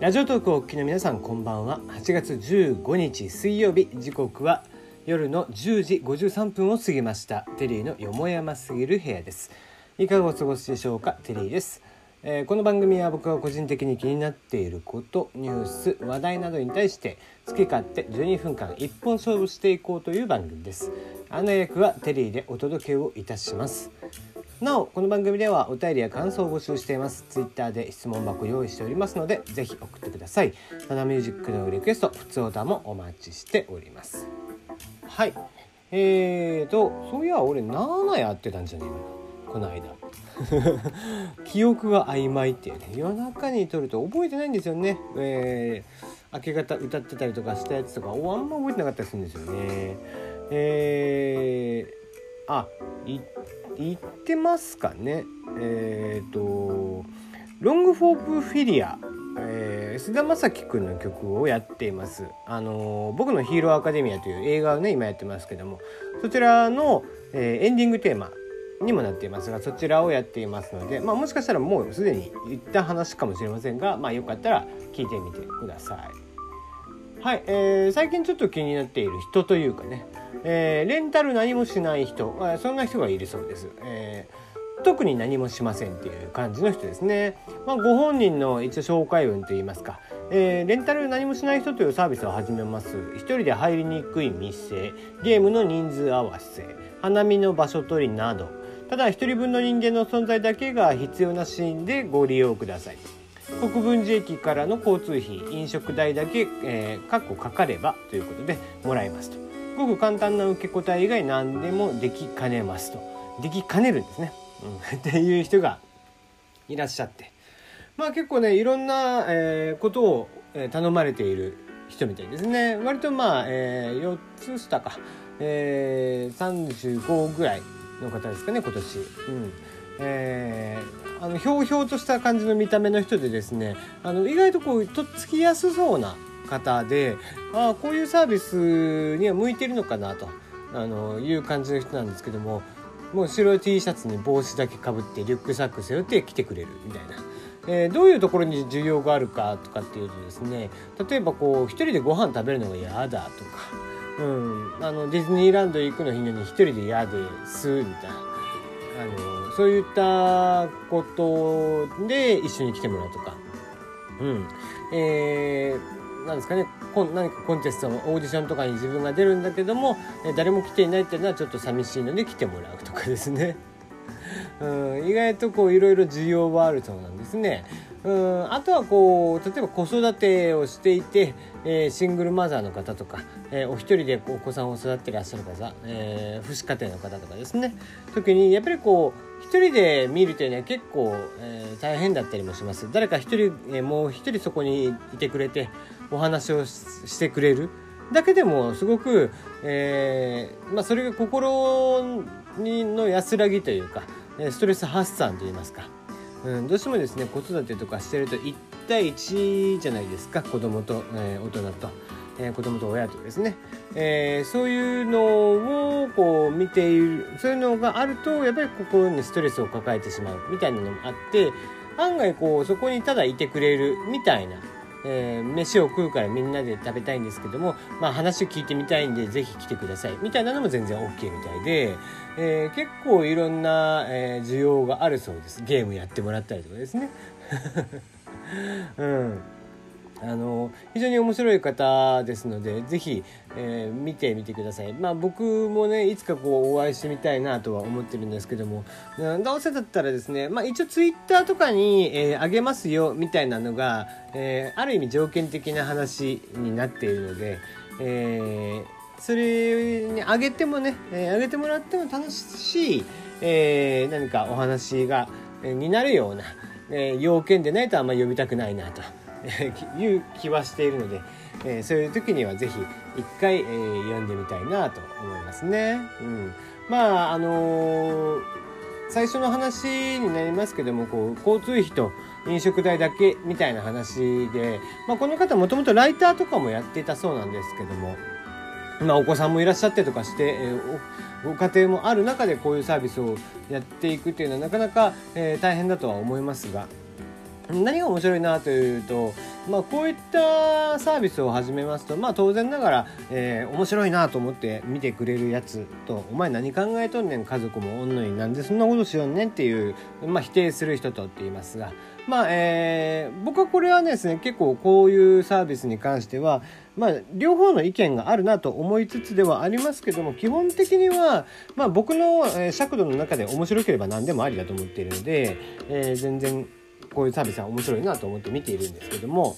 ラジオトークをお聞きの皆さんこんばんは。8月15日水曜日。時刻は夜の10時53分を過ぎました。テリーのよもやますぎる部屋です。いかがお過ごしでしょうか？テリーです、えーこの番組は僕が個人的に気になっていることニュース話題などに対して好き勝手12分間一本勝負していこうという番組です。案内役はテリーでお届けをいたします。なおこの番組ではお便りや感想を募集しています。ツイッターで質問箱用意しておりますのでぜひ送ってください。ナナミュージックのリクエスト普通歌もお待ちしております。はい。えーとそういや俺7やってたんじゃねえかな。この間。記憶が曖昧っていうね。夜中に撮ると覚えてないんですよね。えー、明け方歌ってたりとかしたやつとかおあんま覚えてなかったりするんですよね。えー、あい言ってますかね。えっ、とロングフォークフィリア、えー、菅田将暉くんの曲をやっています。あのー僕のヒーローアカデミアという映画をね今やってますけども。そちらの、えーエンディングテーマにもなっていますがそちらをやっていますので、まあ、もしかしたらもうすでに言った話かもしれませんが、まあ、よかったら聞いてみてください。はい、えー最近ちょっと気になっている人というかね、えーレンタル何もしない人あそんな人がいるそうです、えー特に何もしませんっていう感じの人ですね、まあ、ご本人の一応紹介文といいますか、えーレンタル何もしない人というサービスを始めます。一人で入りにくい店ゲームの人数合わせ花見の場所取りなど。ただ一人分の人間の存在だけが必要なシーンでご利用ください。国分寺駅からの交通費飲食代だけ、えー、かっこかかればということでもらいますと。ごく簡単な受け答え以外何でもできかねますと。できかねるんですね、うん、っていう人がいらっしゃって。まあ結構ねいろんな、えーことを、頼まれている人みたいですね。割とまあ、え4つ下か、えー、35ぐらいの方ですかね今年。うん。えーあのひょうひょうとした感じの見た目の人でですねあの意外とこうとっつきやすそうな方であこういうサービスには向いてるのかなとあのいう感じの人なんですけどももう白い T シャツに帽子だけかぶってリュックサック背負って来てくれるみたいな。えーどういうところに需要があるかとかっていうとですね例えばこう一人でご飯食べるのが嫌だとか、うん、あのディズニーランド行くのに一人で嫌ですみたいなあのそういったことで一緒に来てもらうとか、うんえーなんですかねこ何かコンテストのオーディションとかに自分が出るんだけども誰も来ていないっていうのはちょっと寂しいので来てもらうとかですね。うん、意外とこういろいろ需要はあるそうなんですね。うん、あとはこう例えば子育てをしていて、えーシングルマザーの方とか、えーお一人でお子さんを育ってらっしゃる方、えー父子家庭の方とかですね。時にやっぱりこう一人で見るというのは結構、えー大変だったりもします。誰か一人、えーもう一人そこにいてくれてお話をしてくれる。だけでもすごく、えーまあ、それが心にの安らぎというかストレス発散といいますか、うん、どうしてもですね子育てとかしてると1対1じゃないですか子供と、えー大人と、えー子供と親とですね、えーそういうのをこう見ているそういうのがあるとやっぱり心にストレスを抱えてしまうみたいなのもあって案外こうそこにただいてくれるみたいなえー飯を食うからみんなで食べたいんですけども、まあ、話を聞いてみたいんでぜひ来てください。みたいなのも全然 OK みたいで、えー結構いろんな、えー需要があるそうです。ゲームやってもらったりとかですね。うん。あの非常に面白い方ですのでぜひ、えー見てみてください。まあ僕もねいつかこうお会いしてみたいなとは思ってるんですけどもどうせだったらですね、まあ、一応ツイッターとかに、えーあげますよみたいなのが、えーある意味条件的な話になっているので、えーそれにあげてもね、えーあげてもらっても楽しい、えー何かお話が、えーになるような、えー要件でないとあんまり呼びたくないなと いう気はしているので、えーそういう時にはぜひ一回、えー読んでみたいなと思いますね。うん、まああのー最初の話になりますけどもこう交通費と飲食代だけみたいな話で、まあ、この方もともとライターとかもやっていたそうなんですけども、まあ、お子さんもいらっしゃってとかして、えーご家庭もある中でこういうサービスをやっていくっていうのはなかなか、えー大変だとは思いますが、何が面白いなというと、まあ、こういったサービスを始めますと、まあ、当然ながら、えー、面白いなと思って見てくれるやつと「お前何考えとんねん家族もおんのになんでそんなことしよんねん」っていう、まあ、否定する人とって言いますが、まあえー、僕はこれはですね結構こういうサービスに関しては、まあ、両方の意見があるなと思いつつではありますけども基本的には、まあ、僕の尺度の中で面白ければ何でもありだと思っているので、えー、全然。こういうサービスは面白いなと思って見ているんですけども、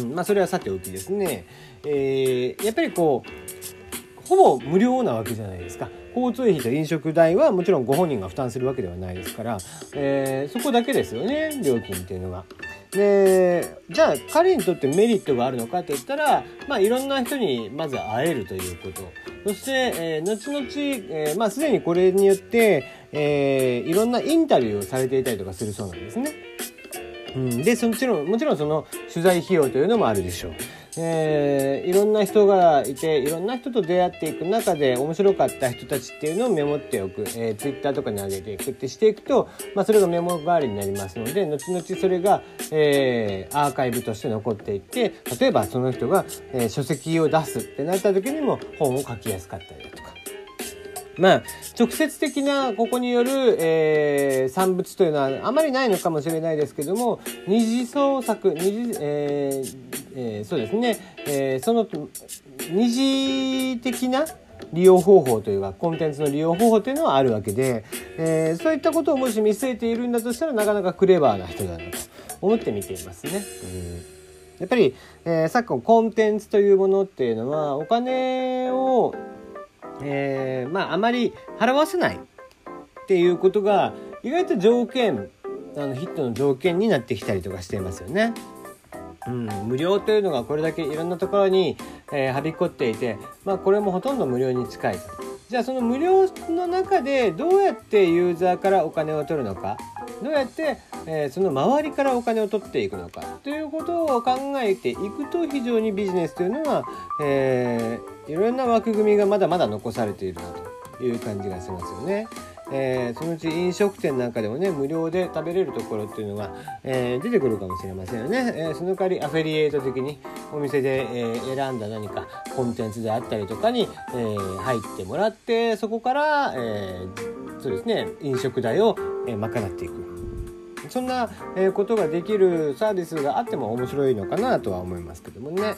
うんまあ、それはさておきですね、えー、やっぱりこうほぼ無料なわけじゃないですか交通費と飲食代はもちろんご本人が負担するわけではないですから、えー、そこだけですよね料金っていうのが。でじゃあ彼にとってメリットがあるのかって言ったら、まあ、いろんな人にまず会えるということそして、えー、後々、えー、まあ、すでにこれによって、えー、いろんなインタビューをされていたりとかするそうなんですね。うん、でもちろんもちろんその取材費用というのもあるでしょう。えー、いろんな人がいていろんな人と出会っていく中で面白かった人たちっていうのをメモっておく、えー、ツイッターとかに上げていくってしていくと、まあ、それがメモ代わりになりますので後々それが、えー、アーカイブとして残っていって例えばその人が、えー、書籍を出すってなった時にも本を書きやすかったりだとか。まあ、直接的なここによる、えー、産物というのはあまりないのかもしれないですけども二次創作二次、えーえー、そうですね、えー、その二次的な利用方法というかコンテンツの利用方法というのはあるわけで、えー、そういったことをもし見据えているんだとしたらなかなかクレバーな人だなと思って見ていますね。うんやっぱり、えー、昨今コンテンツというものっていうのはお金をえー、まああまり払わせないっていうことが意外と条件あのヒットの条件になってきたりとかしていますよね。うん、無料というのがこれだけいろんなところに、えー、はびこっていて、まあ、これもほとんど無料に近いと。じゃあその無料の中でどうやってユーザーからお金を取るのかどうやって、えー、その周りからお金を取っていくのかということを考えていくと非常にビジネスというのは、えーいろんな枠組みがまだまだ残されているなという感じがしますよね。えー、そのうち飲食店なんかでもね無料で食べれるところっていうのが、えー、出てくるかもしれませんよね、えー、その代わりアフィリエイト的にお店で、え選んだ何かコンテンツであったりとかに、え入ってもらってそこから、えそうですね飲食代を、賄っていく。そんなことができるサービスがあっても面白いのかなとは思いますけどもね。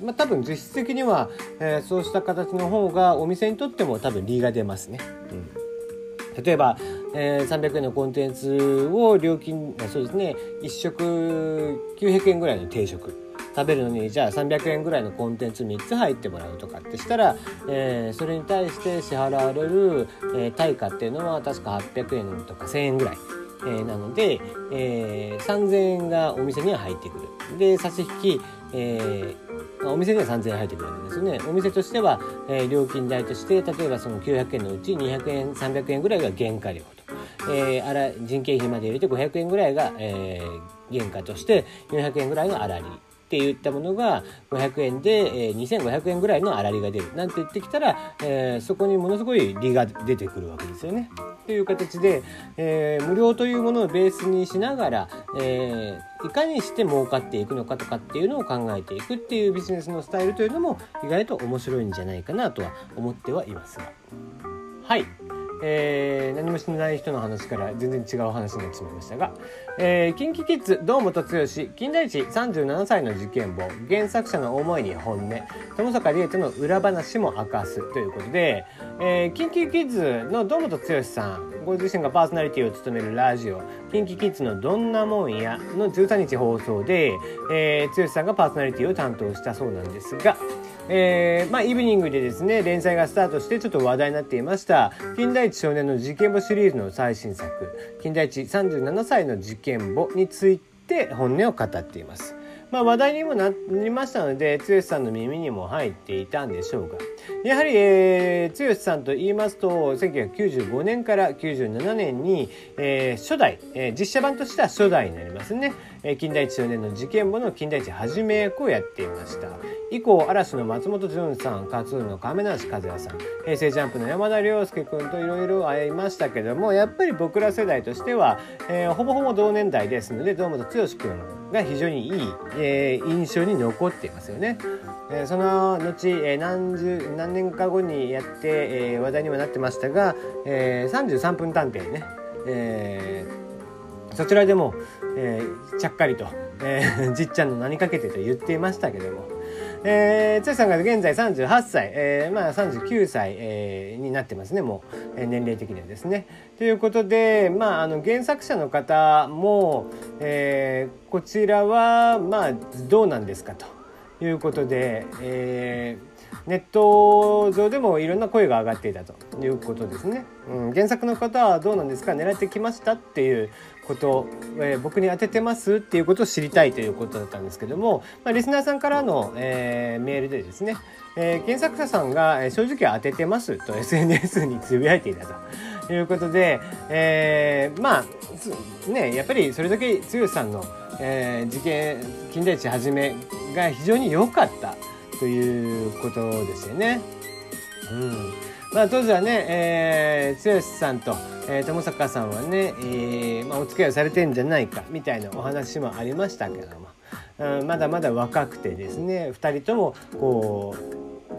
うん。まあ、多分実質的には、えー、そうした形の方がお店にとっても多分利が出ますね。うん、例えば、えー、300円のコンテンツを料金そうですね。1食900円ぐらいの定食。食べるのにじゃあ300円ぐらいのコンテンツ3つ入ってもらうとかってしたら、えー、それに対して支払われる、えー、対価っていうのは確か800円とか1000円ぐらい。えー、なので、えー、3000円がお店には入ってくる。で、差し引き、えー、お店には3000円入ってくるわけですよね。お店としては、え、料金代として、例えばその900円のうち200円、300円ぐらいが原価料と。え、あら人件費まで入れて500円ぐらいが、え、原価として400円ぐらいの粗利っていったものが500円で、えー、2500円ぐらいの粗利が出るなんて言ってきたら、えー、そこにものすごい利が出てくるわけですよね。という形で、えー、無料というものをベースにしながら、えー、いかにして儲かっていくのかとかっていうのを考えていくっていうビジネスのスタイルというのも意外と面白いんじゃないかなとは思ってはいますが。はい。えー、何もしてない人の話から全然違う話になってしまいましたが、えー、キンキキッズ堂本剛金田一37歳の事件簿原作者の思いに本音友坂理恵との裏話も明かすということで、えー、キンキキッズの堂本剛さんご自身がパーソナリティを務めるラジオ「キンキキッズのどんなもんや」の13日放送で、えー、剛さんがパーソナリティを担当したそうなんですが、えー、まあ、イブニングでですね連載がスタートしてちょっと話題になっていました。金田一少年の事件簿シリーズの最新作。金田一37歳の事件簿について本音を語っています。まあ、話題にもなりましたので剛さんの耳にも入っていたんでしょうが。やはり、えー、剛さんと言いますと1995年から97年に、えー、初代、えー、実写版としては初代になりますね、えー、金田一少年の事件簿の金田一はじめ役をやっていました。以降嵐の松本潤さんカツーの亀梨和也さん平成ジャンプの山田涼介君といろいろ会いましたけどもやっぱり僕ら世代としては、えー、ほぼほぼ同年代ですので堂本剛君が非常にいい、えー、印象に残っていますよね。えー、その後、えー、何十何年か後にやって、えー、話題にはなってましたが「えー、33分探偵ね」えー、そちらでも、えー、ちゃっかりと、えー、じっちゃんの名にかけてと言っていましたけども。えー、剛さんが現在38歳、えー、まあ39歳、えー、になってますねもう、えー、年齢的にはですね。ということで、まあ、あの原作者の方も、えー、こちらはまあどうなんですかということで、えー、ネット上でもいろんな声が上がっていたということですね。うん、原作の方はどうなんですか？狙ってきました？っていうことえー、僕に当ててますっていうことを知りたいということだったんですけども、まあ、リスナーさんからの、えー、メールでですね、えー、原作者さんが正直当ててますと SNS につぶやいていたということで、えー、まあねやっぱりそれだけ剛さんの、えー、事件金田一はじめが非常に良かったということですよね。うんまあ、当時はね、えー、剛さんと、えー、友坂さんはね、えーまあ、お付き合いされてんじゃないかみたいなお話もありましたけども、うん、まだまだ若くてですね2人ともこ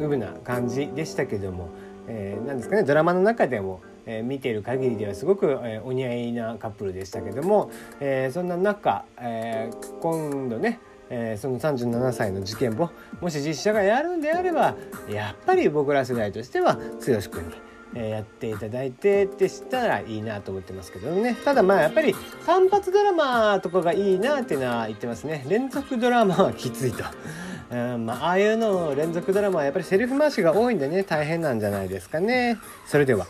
ううぶな感じでしたけども、えー、なんですかねドラマの中でも、えー、見ている限りではすごく、えー、お似合いなカップルでしたけども、えー、そんな中、えー、今度ねえー、その37歳の事件簿もし実写がやるんであればやっぱり僕ら世代としては剛君に。えー、やっていただいてってしたらいいなと思ってますけどねただまあやっぱり単発ドラマとかがいいなっていうのは言ってますね連続ドラマはきついと。うんまあ、ああいうの連続ドラマはやっぱりセリフ回しが多いんでね大変なんじゃないですかねそれでは。